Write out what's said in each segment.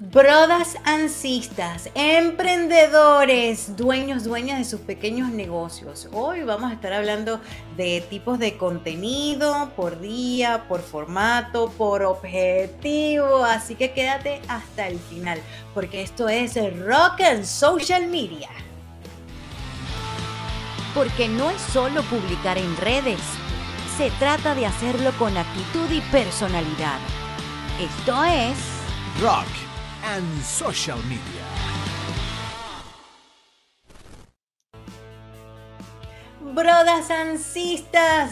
Brodas ansistas, emprendedores, dueños, dueñas de sus pequeños negocios. Hoy vamos a estar hablando de tipos de contenido por día, por formato, por objetivo. Así que quédate hasta el final, porque esto es Rock and Social Media. Porque no es solo publicar en redes, se trata de hacerlo con actitud y personalidad. Esto es Rock and social media. Brodas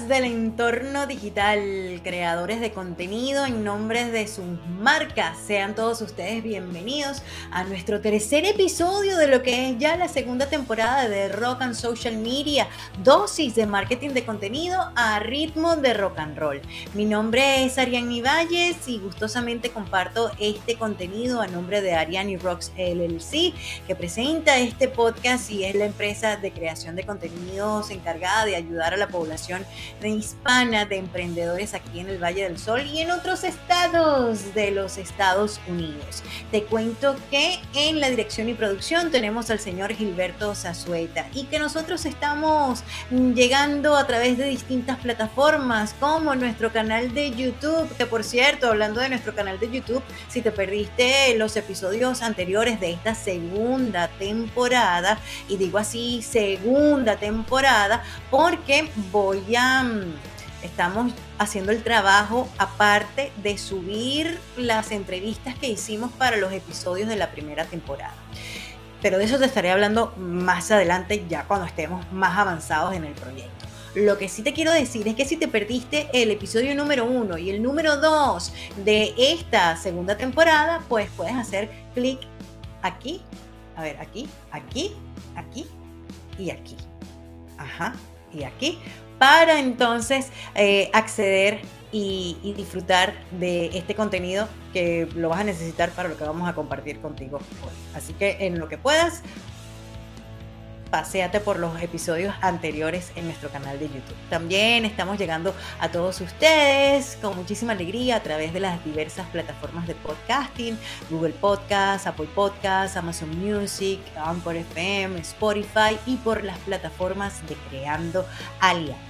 del entorno digital, creadores de contenido en nombre de sus marcas, sean todos ustedes bienvenidos a nuestro tercer episodio de lo que es ya la segunda temporada de Rock and Social Media, dosis de marketing de contenido a ritmo de rock and roll. Mi nombre es Ariani Valles y gustosamente comparto este contenido a nombre de Ariani Rocks LLC, que presenta este podcast y es la empresa de creación de contenidos en de ayudar a la población hispana de emprendedores aquí en el Valle del Sol y en otros estados de los Estados Unidos. Te cuento que en la dirección y producción tenemos al señor Gilberto Zazueta y que nosotros estamos llegando a través de distintas plataformas como nuestro canal de YouTube, que por cierto, hablando de nuestro canal de YouTube, si te perdiste los episodios anteriores de esta segunda temporada, y digo así, segunda temporada, porque voy a... Mm, estamos haciendo el trabajo aparte de subir las entrevistas que hicimos para los episodios de la primera temporada. Pero de eso te estaré hablando más adelante, ya cuando estemos más avanzados en el proyecto. Lo que sí te quiero decir es que si te perdiste el episodio número uno y el número dos de esta segunda temporada, pues puedes hacer clic aquí, a ver, aquí, aquí, aquí y aquí ajá, y aquí, para entonces eh, acceder y, y, disfrutar de este contenido que lo vas a necesitar para lo que vamos a compartir contigo hoy. Así que en lo que puedas, paséate por los episodios anteriores en nuestro canal de YouTube. También estamos llegando a todos ustedes con muchísima alegría a través de las diversas plataformas de podcasting, Google Podcast, Apple Podcast, Amazon Music, Anchor FM, Spotify y por las plataformas de Creando Alianza.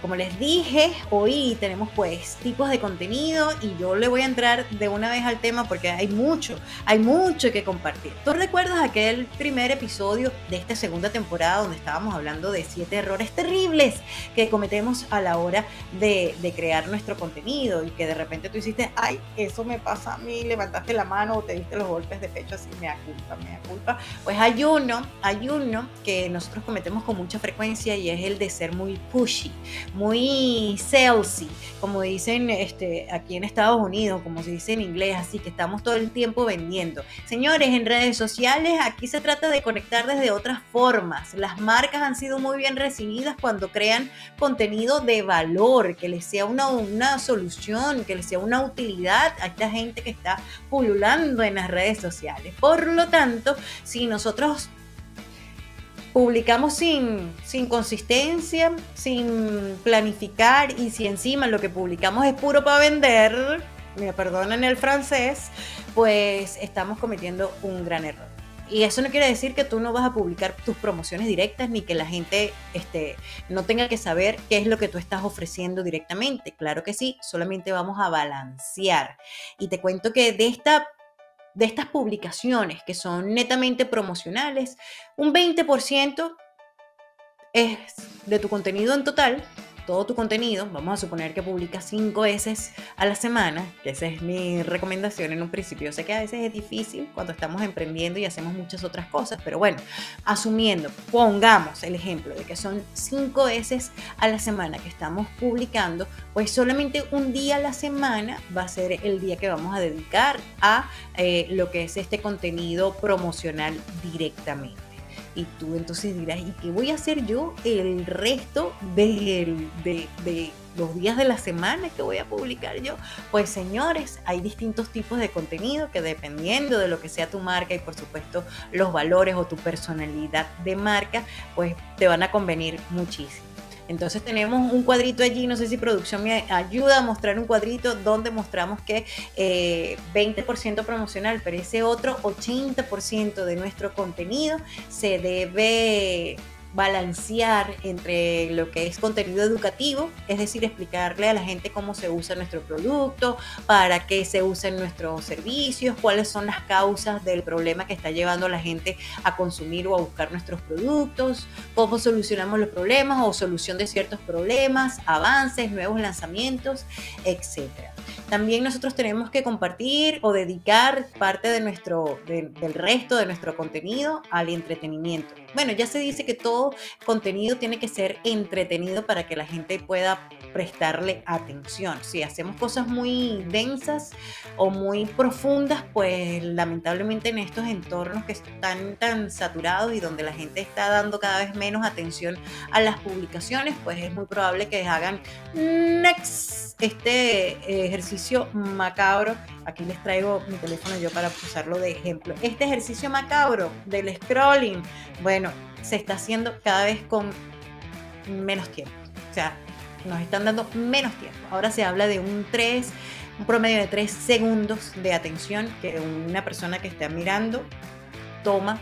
Como les dije, hoy tenemos pues tipos de contenido y yo le voy a entrar de una vez al tema porque hay mucho, hay mucho que compartir. ¿Tú recuerdas aquel primer episodio de esta segunda temporada donde estábamos hablando de siete errores terribles que cometemos a la hora de, crear nuestro contenido y que de repente tú hiciste, ay, eso me pasa a mí, levantaste la mano o te diste los golpes de pecho así, me da culpa, me da culpa. Pues hay uno, hay uno que nosotros cometemos con mucha frecuencia y es el de ser muy pushy muy salesy, como dicen este, aquí en Estados Unidos, como se dice en inglés, así que estamos todo el tiempo vendiendo. Señores, en redes sociales aquí se trata de conectar desde otras formas. Las marcas han sido muy bien recibidas cuando crean contenido de valor, que les sea una, una solución, que les sea una utilidad a esta gente que está pululando en las redes sociales. Por lo tanto, si nosotros publicamos sin, sin consistencia, sin planificar y si encima lo que publicamos es puro para vender, me perdonan el francés, pues estamos cometiendo un gran error. Y eso no quiere decir que tú no vas a publicar tus promociones directas ni que la gente este, no tenga que saber qué es lo que tú estás ofreciendo directamente. Claro que sí, solamente vamos a balancear. Y te cuento que de esta de estas publicaciones que son netamente promocionales, un 20% es de tu contenido en total todo tu contenido, vamos a suponer que publicas cinco veces a la semana, que esa es mi recomendación en un principio. sé que a veces es difícil cuando estamos emprendiendo y hacemos muchas otras cosas, pero bueno, asumiendo, pongamos el ejemplo de que son cinco veces a la semana que estamos publicando, pues solamente un día a la semana va a ser el día que vamos a dedicar a eh, lo que es este contenido promocional directamente. Y tú entonces dirás, ¿y qué voy a hacer yo el resto de, de, los días de la semana que voy a publicar yo? Pues señores, hay distintos tipos de contenido que dependiendo de lo que sea tu marca y por supuesto los valores o tu personalidad de marca, pues te van a convenir muchísimo. Entonces tenemos un cuadrito allí, no sé si producción me ayuda a mostrar un cuadrito donde mostramos que 20% eh, promocional, pero ese otro 80% de nuestro contenido se debe balancear entre lo que es contenido educativo, es decir, explicarle a la gente cómo se usa nuestro producto, para qué se usan nuestros servicios, cuáles son las causas del problema que está llevando a la gente a consumir o a buscar nuestros productos, cómo solucionamos los problemas o solución de ciertos problemas, avances, nuevos lanzamientos, etcétera. También nosotros tenemos que compartir o dedicar parte de nuestro, del resto de nuestro contenido al entretenimiento. Bueno, ya se dice que todo contenido tiene que ser entretenido para que la gente pueda prestarle atención. Si hacemos cosas muy densas o muy profundas, pues lamentablemente en estos entornos que están tan saturados y donde la gente está dando cada vez menos atención a las publicaciones, pues es muy probable que hagan next este ejercicio macabro. Aquí les traigo mi teléfono yo para usarlo de ejemplo. Este ejercicio macabro del scrolling, bueno, se está haciendo cada vez con menos tiempo. O sea, nos están dando menos tiempo. Ahora se habla de un 3, un promedio de 3 segundos de atención que una persona que está mirando toma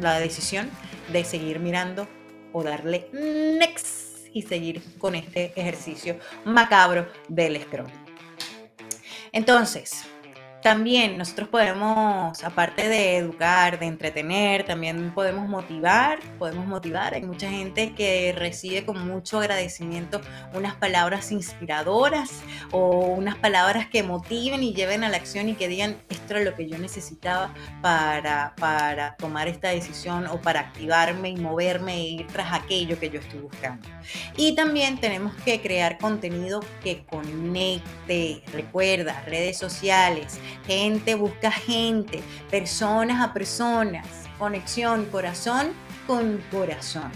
la decisión de seguir mirando o darle next y seguir con este ejercicio macabro del scroll. Entonces, también nosotros podemos, aparte de educar, de entretener, también podemos motivar, podemos motivar. Hay mucha gente que recibe con mucho agradecimiento unas palabras inspiradoras o unas palabras que motiven y lleven a la acción y que digan, esto es lo que yo necesitaba para, para tomar esta decisión o para activarme y moverme e ir tras aquello que yo estoy buscando. Y también tenemos que crear contenido que conecte, recuerda, redes sociales Gente busca gente, personas a personas, conexión corazón con corazón.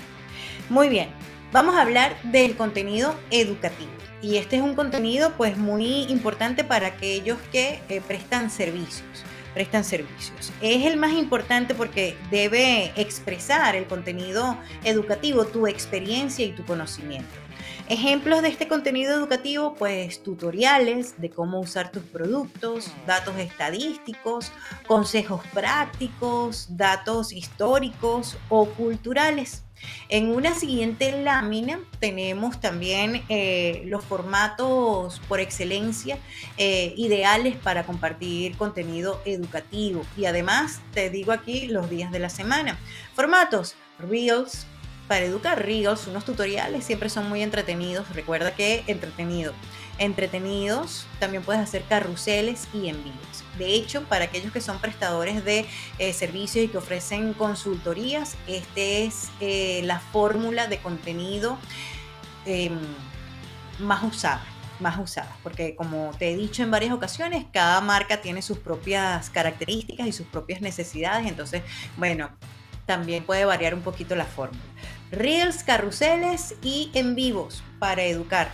Muy bien, vamos a hablar del contenido educativo. Y este es un contenido pues muy importante para aquellos que eh, prestan servicios prestan servicios. Es el más importante porque debe expresar el contenido educativo, tu experiencia y tu conocimiento. Ejemplos de este contenido educativo, pues tutoriales de cómo usar tus productos, datos estadísticos, consejos prácticos, datos históricos o culturales. En una siguiente lámina tenemos también eh, los formatos por excelencia eh, ideales para compartir contenido educativo y además te digo aquí los días de la semana. Formatos Reels, para educar Reels, unos tutoriales siempre son muy entretenidos. Recuerda que entretenido. Entretenidos, también puedes hacer carruseles y envíos. De hecho, para aquellos que son prestadores de eh, servicios y que ofrecen consultorías, esta es eh, la fórmula de contenido em, más usada más porque como te he dicho en varias ocasiones, cada marca tiene sus propias características y sus propias necesidades, entonces, bueno, también puede variar un poquito la fórmula. Reels, carruseles y en vivos para educar,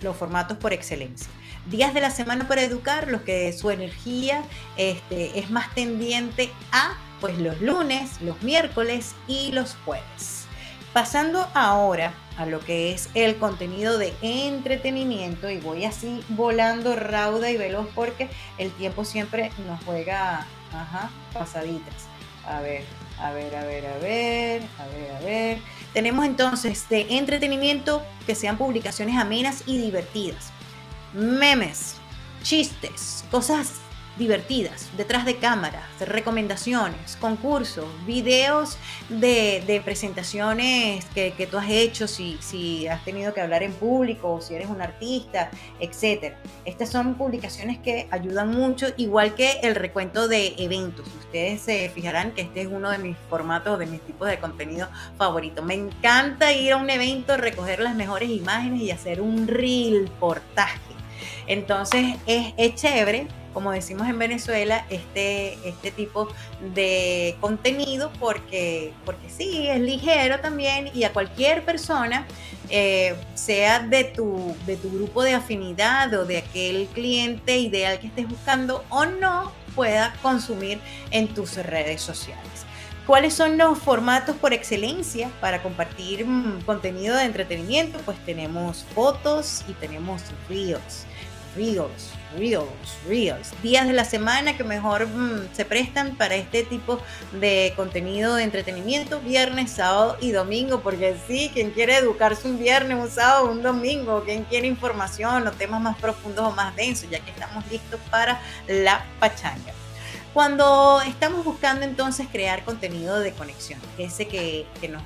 los formatos por excelencia. Días de la semana para educar, los que su energía este, es más tendiente a pues los lunes, los miércoles y los jueves. Pasando ahora a lo que es el contenido de entretenimiento y voy así volando rauda y veloz porque el tiempo siempre nos juega pasaditas. A ver, a ver, a ver, a ver, a ver, a ver. Tenemos entonces de entretenimiento que sean publicaciones amenas y divertidas. Memes, chistes, cosas divertidas, detrás de cámaras, recomendaciones, concursos, videos de, presentaciones que, tú has hecho, si, si has tenido que hablar en público o si eres un artista, etc. Estas son publicaciones que ayudan mucho, igual que el recuento de eventos. Ustedes se fijarán que este es uno de mis formatos, de mis tipos de contenido favorito. Me encanta ir a un evento, recoger las mejores imágenes y hacer un reel portaje. Entonces es, chévere como decimos en Venezuela, este, este tipo de contenido porque, porque sí, es ligero también y a cualquier persona, eh, sea de tu, de tu grupo de afinidad o de aquel cliente ideal que estés buscando o no, pueda consumir en tus redes sociales. ¿Cuáles son los formatos por excelencia para compartir mm, contenido de entretenimiento? Pues tenemos fotos y tenemos reels. Reels, reels, reels. Días de la semana que mejor mm, se prestan para este tipo de contenido de entretenimiento, viernes, sábado y domingo, porque sí, quien quiere educarse un viernes, un sábado, un domingo, quien quiere información o temas más profundos o más densos, ya que estamos listos para la pachanga. Cuando estamos buscando entonces crear contenido de conexión, ese que, nos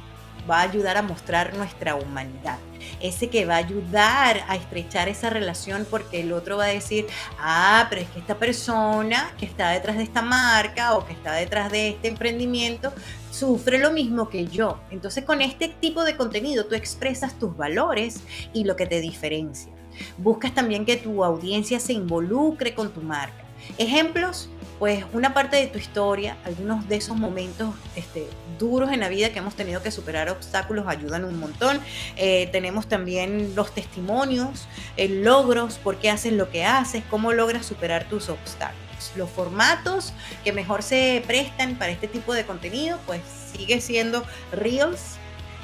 va a ayudar a mostrar nuestra humanidad, ese que va a ayudar a estrechar esa relación porque el otro va a decir, ah, pero es que esta persona que está detrás de esta marca o que está detrás de este emprendimiento sufre lo mismo que yo. Entonces con este tipo de contenido tú expresas tus valores y lo que te diferencia. Buscas también que tu audiencia se involucre con tu marca. Ejemplos, pues una parte de tu historia, algunos de esos momentos este, duros en la vida que hemos tenido que superar obstáculos ayudan un montón. Eh, tenemos también los testimonios, eh, logros, por qué haces lo que haces, cómo logras superar tus obstáculos. Los formatos que mejor se prestan para este tipo de contenido, pues sigue siendo Reels,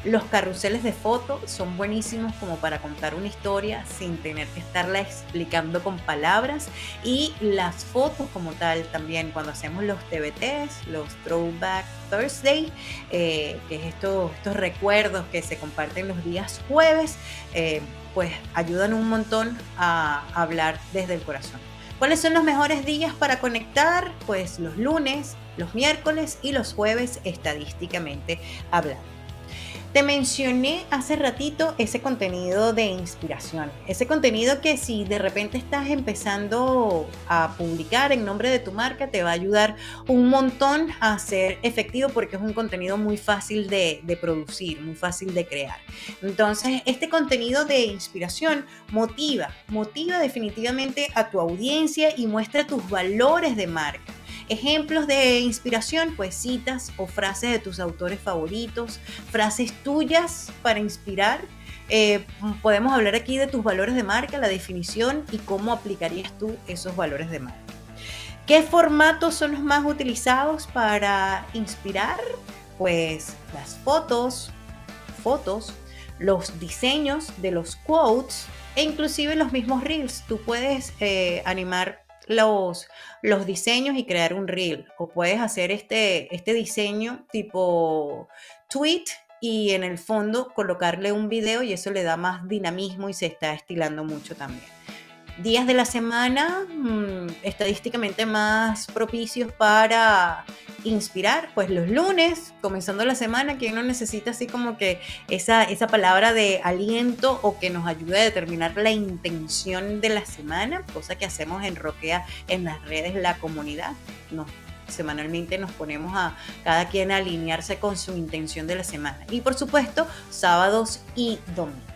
los carruseles de fotos son buenísimos como para contar una historia sin tener que estarla explicando con palabras. Y las fotos como tal también, cuando hacemos los TBTs, los Throwback Thursday, eh, que es estos, estos recuerdos que se comparten los días jueves, eh, pues ayudan un montón a hablar desde el corazón. ¿Cuáles son los mejores días para conectar? Pues los lunes, los miércoles y los jueves estadísticamente hablando. Te mencioné hace ratito ese contenido de inspiración, ese contenido que si de repente estás empezando a publicar en nombre de tu marca, te va a ayudar un montón a ser efectivo porque es un contenido muy fácil de, de producir, muy fácil de crear. Entonces, este contenido de inspiración motiva, motiva definitivamente a tu audiencia y muestra tus valores de marca. Ejemplos de inspiración, pues citas o frases de tus autores favoritos, frases tuyas para inspirar. Eh, podemos hablar aquí de tus valores de marca, la definición y cómo aplicarías tú esos valores de marca. ¿Qué formatos son los más utilizados para inspirar? Pues las fotos, fotos, los diseños de los quotes e inclusive los mismos reels. Tú puedes eh, animar los, los diseños y crear un reel. O puedes hacer este, este diseño tipo tweet y en el fondo colocarle un video y eso le da más dinamismo y se está estilando mucho también días de la semana mm, estadísticamente más propicios para inspirar, pues los lunes, comenzando la semana, quien no necesita así como que esa, esa palabra de aliento o que nos ayude a determinar la intención de la semana, cosa que hacemos en Roquea en las redes, la comunidad. No, semanalmente nos ponemos a cada quien a alinearse con su intención de la semana. Y por supuesto, sábados y domingos.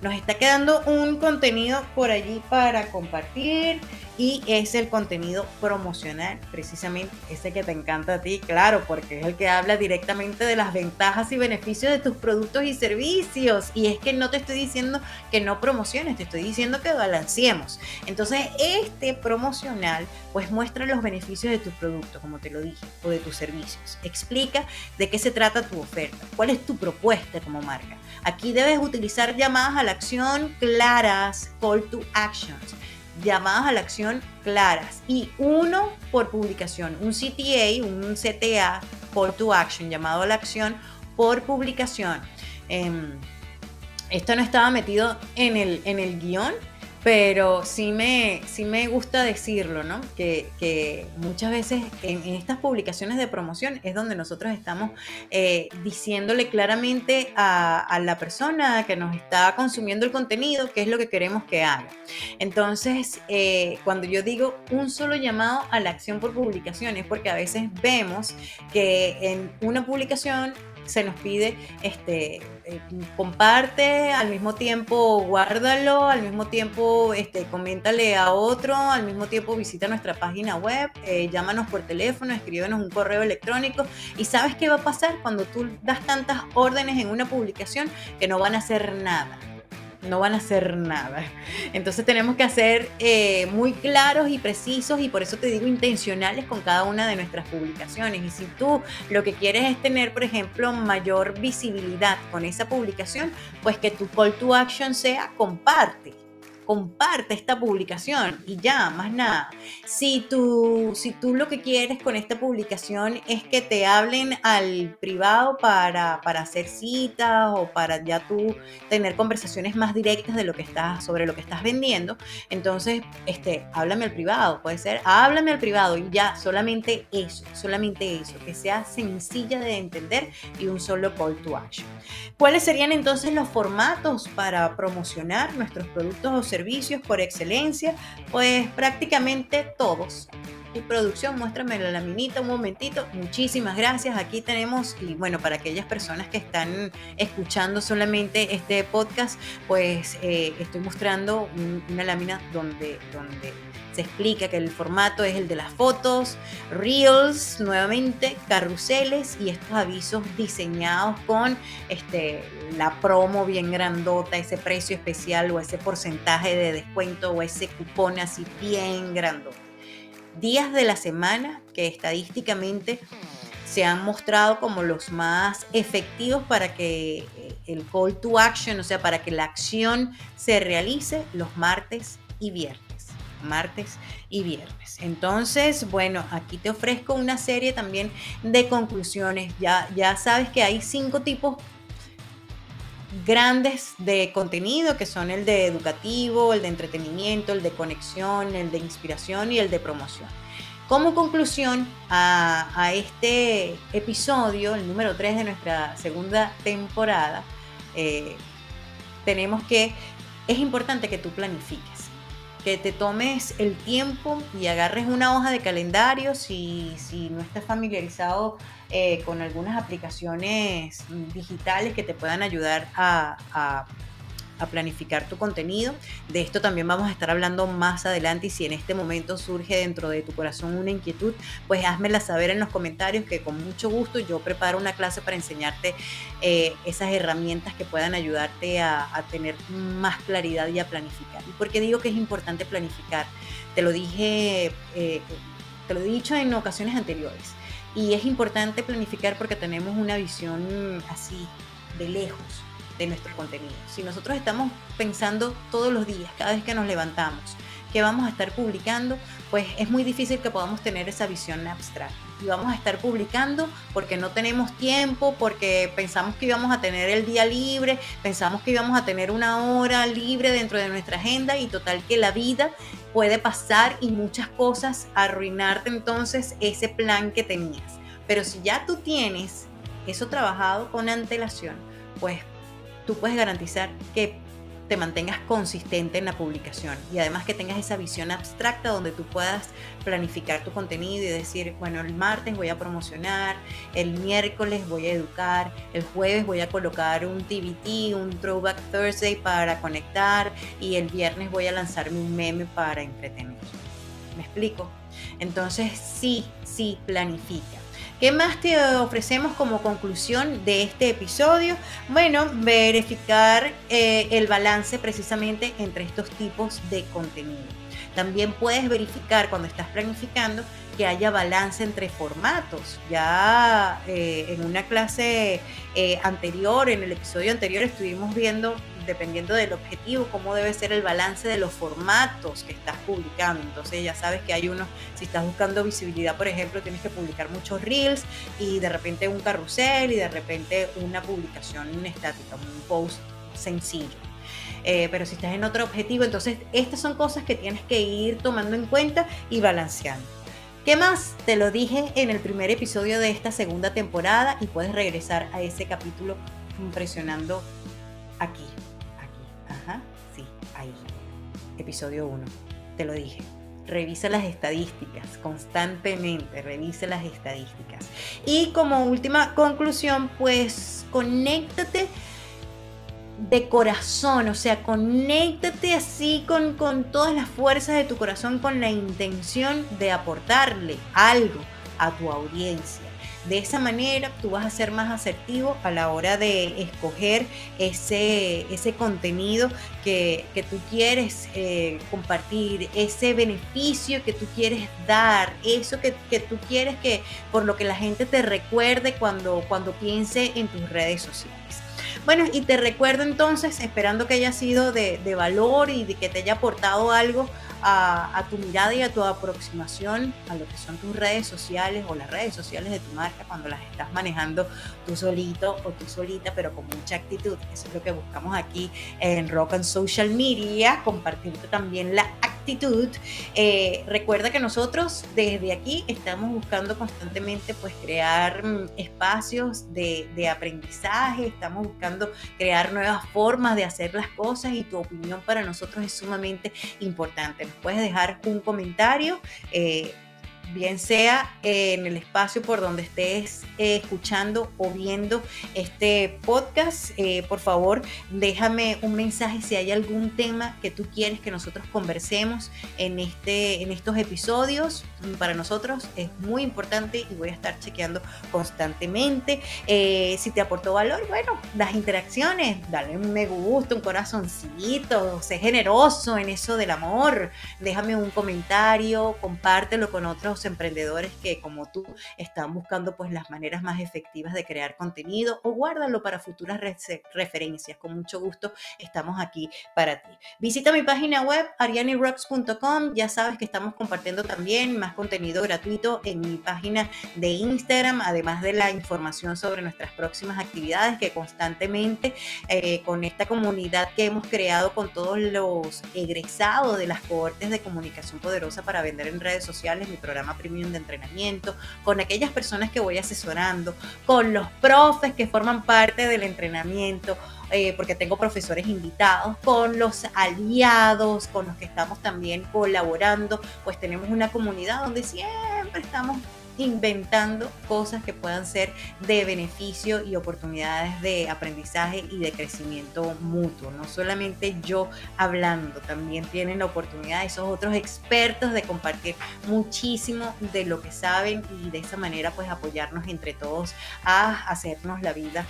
Nos está quedando un contenido por allí para compartir y es el contenido promocional, precisamente ese que te encanta a ti, claro, porque es el que habla directamente de las ventajas y beneficios de tus productos y servicios. Y es que no te estoy diciendo que no promociones, te estoy diciendo que balanceemos. Entonces, este promocional pues muestra los beneficios de tus productos, como te lo dije, o de tus servicios. Explica de qué se trata tu oferta, cuál es tu propuesta como marca. Aquí debes utilizar llamadas a la acción claras, call to actions llamadas a la acción claras y uno por publicación, un CTA, un CTA, call to action, llamado a la acción por publicación. Em, esto no estaba metido en el, en el guion, pero sí me, sí me gusta decirlo, ¿no? Que, muchas veces en, estas publicaciones de promoción es donde nosotros estamos eh, diciéndole claramente a, la persona que nos está consumiendo el contenido qué es lo que queremos que haga. Entonces, eh, cuando yo digo un solo llamado a la acción por publicación es porque a veces vemos que en una publicación se nos pide, este, eh, comparte, al mismo tiempo guárdalo, al mismo tiempo este, coméntale a otro, al mismo tiempo visita nuestra página web, eh, llámanos por teléfono, escríbenos un correo electrónico. Y sabes qué va a pasar cuando tú das tantas órdenes en una publicación que no van a hacer nada no van a hacer nada. Entonces tenemos que ser eh, muy claros y precisos y por eso te digo intencionales con cada una de nuestras publicaciones. Y si tú lo que quieres es tener, por ejemplo, mayor visibilidad con esa publicación, pues que tu call to action sea comparte comparte esta publicación y ya, más nada. Si tú, si tú lo que quieres con esta publicación es que te hablen al privado para, para hacer citas o para ya tú tener conversaciones más directas de lo que estás, sobre lo que estás vendiendo, entonces, este, háblame al privado, puede ser, háblame al privado y ya, solamente eso, solamente eso, que sea sencilla de entender y un solo call to action. ¿Cuáles serían entonces los formatos para promocionar nuestros productos o servicios? Servicios por excelencia, pues prácticamente todos. Producción, muéstrame la laminita un momentito. Muchísimas gracias. Aquí tenemos, y bueno, para aquellas personas que están escuchando solamente este podcast, pues eh, estoy mostrando una lámina donde, donde se explica que el formato es el de las fotos, reels, nuevamente, carruseles y estos avisos diseñados con este, la promo bien grandota, ese precio especial o ese porcentaje de descuento o ese cupón así bien grandote. Días de la semana que estadísticamente se han mostrado como los más efectivos para que eh, el call to action, o sea, para que la acción se realice los martes y viernes martes y viernes. Entonces, bueno, aquí te ofrezco una serie también de conclusiones. Ya, ya sabes que hay cinco tipos grandes de contenido, que son el de educativo, el de entretenimiento, el de conexión, el de inspiración y el de promoción. Como conclusión a, este episodio, el número 3 de nuestra segunda temporada, eh, tenemos que es importante que tú planifiques que te tomes el tiempo y agarres una hoja de calendario si, si no estás familiarizado eh, con algunas aplicaciones digitales que te puedan ayudar a a planificar tu contenido. De esto también vamos a estar hablando más adelante y si en este momento surge dentro de tu corazón una inquietud, pues házmela saber en los comentarios que con mucho gusto yo preparo una clase para enseñarte eh, esas herramientas que puedan ayudarte a, tener más claridad y a planificar. ¿Y por qué digo que es importante planificar? Te lo dije, eh, te lo he dicho en ocasiones anteriores. Y es importante planificar porque tenemos una visión así de lejos de nuestro contenido. Si nosotros estamos pensando todos los días, cada vez que nos levantamos, que vamos a estar publicando, pues es muy difícil que podamos tener esa visión abstracta. Y vamos a estar publicando porque no tenemos tiempo, porque pensamos que íbamos a tener el día libre, pensamos que íbamos a tener una hora libre dentro de nuestra agenda y total que la vida puede pasar y muchas cosas arruinarte entonces ese plan que tenías. Pero si ya tú tienes eso trabajado con antelación, pues tú puedes garantizar que te mantengas consistente en la publicación y además que tengas esa visión abstracta donde tú puedas planificar tu contenido y decir, bueno, el martes voy a promocionar, el miércoles voy a educar, el jueves voy a colocar un TBT, un Throwback Thursday para conectar y el viernes voy a lanzarme un meme para entretener. ¿Me explico? Entonces sí, sí, planifica. ¿Qué más te ofrecemos como conclusión de este episodio? Bueno, verificar eh, el balance precisamente entre estos tipos de contenido. También puedes verificar cuando estás planificando que haya balance entre formatos. Ya eh, en una clase eh, anterior, en el episodio anterior, estuvimos viendo dependiendo del objetivo, cómo debe ser el balance de los formatos que estás publicando. Entonces ya sabes que hay unos, si estás buscando visibilidad, por ejemplo, tienes que publicar muchos reels y de repente un carrusel y de repente una publicación estática, un post sencillo. Eh, pero si estás en otro objetivo, entonces estas son cosas que tienes que ir tomando en cuenta y balanceando. ¿Qué más? Te lo dije en el primer episodio de esta segunda temporada y puedes regresar a ese capítulo impresionando aquí. Episodio 1. Te lo dije. Revisa las estadísticas constantemente, revisa las estadísticas. Y como última conclusión, pues conéctate de corazón, o sea, conéctate así con, con todas las fuerzas de tu corazón, con la intención de aportarle algo a tu audiencia De esa manera tú vas a ser más asertivo a la hora de escoger ese, ese contenido que, tú quieres eh, compartir, ese beneficio que tú quieres dar, eso que, tú quieres que por lo que la gente te recuerde cuando, cuando piense en tus redes sociales. Bueno, y te recuerdo entonces, esperando que haya sido de, de valor y que te haya aportado algo a, tu mirada y a tu aproximación a lo que son tus redes sociales o las redes sociales de tu marca cuando las estás manejando tú solito o tú solita, pero con mucha actitud. Eso es lo que buscamos aquí en Rock and Social Media, compartirte también la actitud. Eh, recuerda que nosotros desde aquí estamos buscando constantemente pues crear mm, espacios de, aprendizaje, estamos buscando crear nuevas formas de hacer las cosas y tu opinión para nosotros es sumamente importante puedes dejar un comentario. Eh, bien sea en el espacio por donde estés eh, escuchando o viendo este podcast, eh, por favor déjame un mensaje si hay algún tema que tú quieres que nosotros conversemos en, este, en estos episodios. Para nosotros es muy importante y voy a estar chequeando constantemente. Eh, si te aportó valor, bueno, las interacciones, dale un me gusta, un corazoncito, sé generoso en eso del amor, déjame un comentario, compártelo con otros emprendedores que como tú están buscando pues las maneras más efectivas de crear contenido o guárdalo para futuras referencias. Con mucho gusto estamos aquí para ti. Visita mi página web arianirocks.com. Ya sabes que estamos compartiendo también más contenido gratuito en mi página de Instagram, además de la información sobre nuestras próximas actividades que constantemente eh, con esta comunidad que hemos creado con todos los egresados de las cohortes de comunicación poderosa para vender en redes sociales, mi programa premium de entrenamiento, con aquellas personas que voy asesorando, con los profes que forman parte del entrenamiento, eh, porque tengo profesores invitados, con los aliados, con los que estamos también colaborando, pues tenemos una comunidad donde siempre estamos inventando cosas que puedan ser de beneficio y oportunidades de aprendizaje y de crecimiento mutuo. No solamente yo hablando, también tienen la oportunidad esos otros expertos de compartir muchísimo de lo que saben y de esa manera pues apoyarnos entre todos a hacernos la vida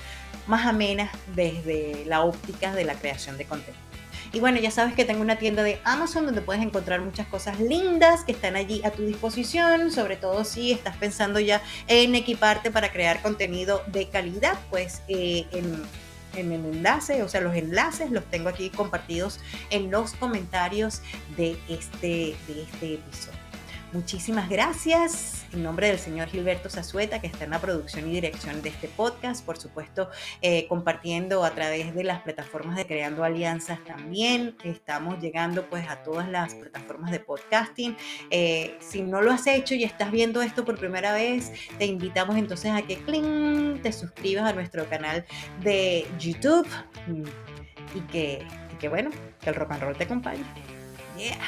más amena desde la óptica de la creación de contenido. Y bueno, ya sabes que tengo una tienda de Amazon donde puedes encontrar muchas cosas lindas que están allí a tu disposición, sobre todo si estás pensando ya en equiparte para crear contenido de calidad, pues eh, en en el enlace, o sea, los enlaces los tengo aquí compartidos en los comentarios de este, de este episodio. Muchísimas gracias en nombre del señor Gilberto Zazueta, que está en la producción y dirección de este podcast, por supuesto, eh, compartiendo a través de las plataformas de Creando Alianzas también. Estamos llegando pues a todas las plataformas de podcasting. Eh, si no lo has hecho y estás viendo esto por primera vez, te invitamos entonces a que te suscribas a nuestro canal de YouTube y que, y que bueno, que el rock and roll te acompañe. Yeah.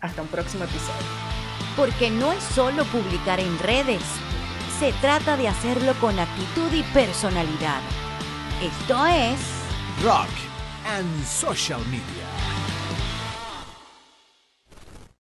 Hasta un próximo episodio porque no es solo publicar en redes, se trata de hacerlo con actitud y personalidad. Esto es Rock and Social Media.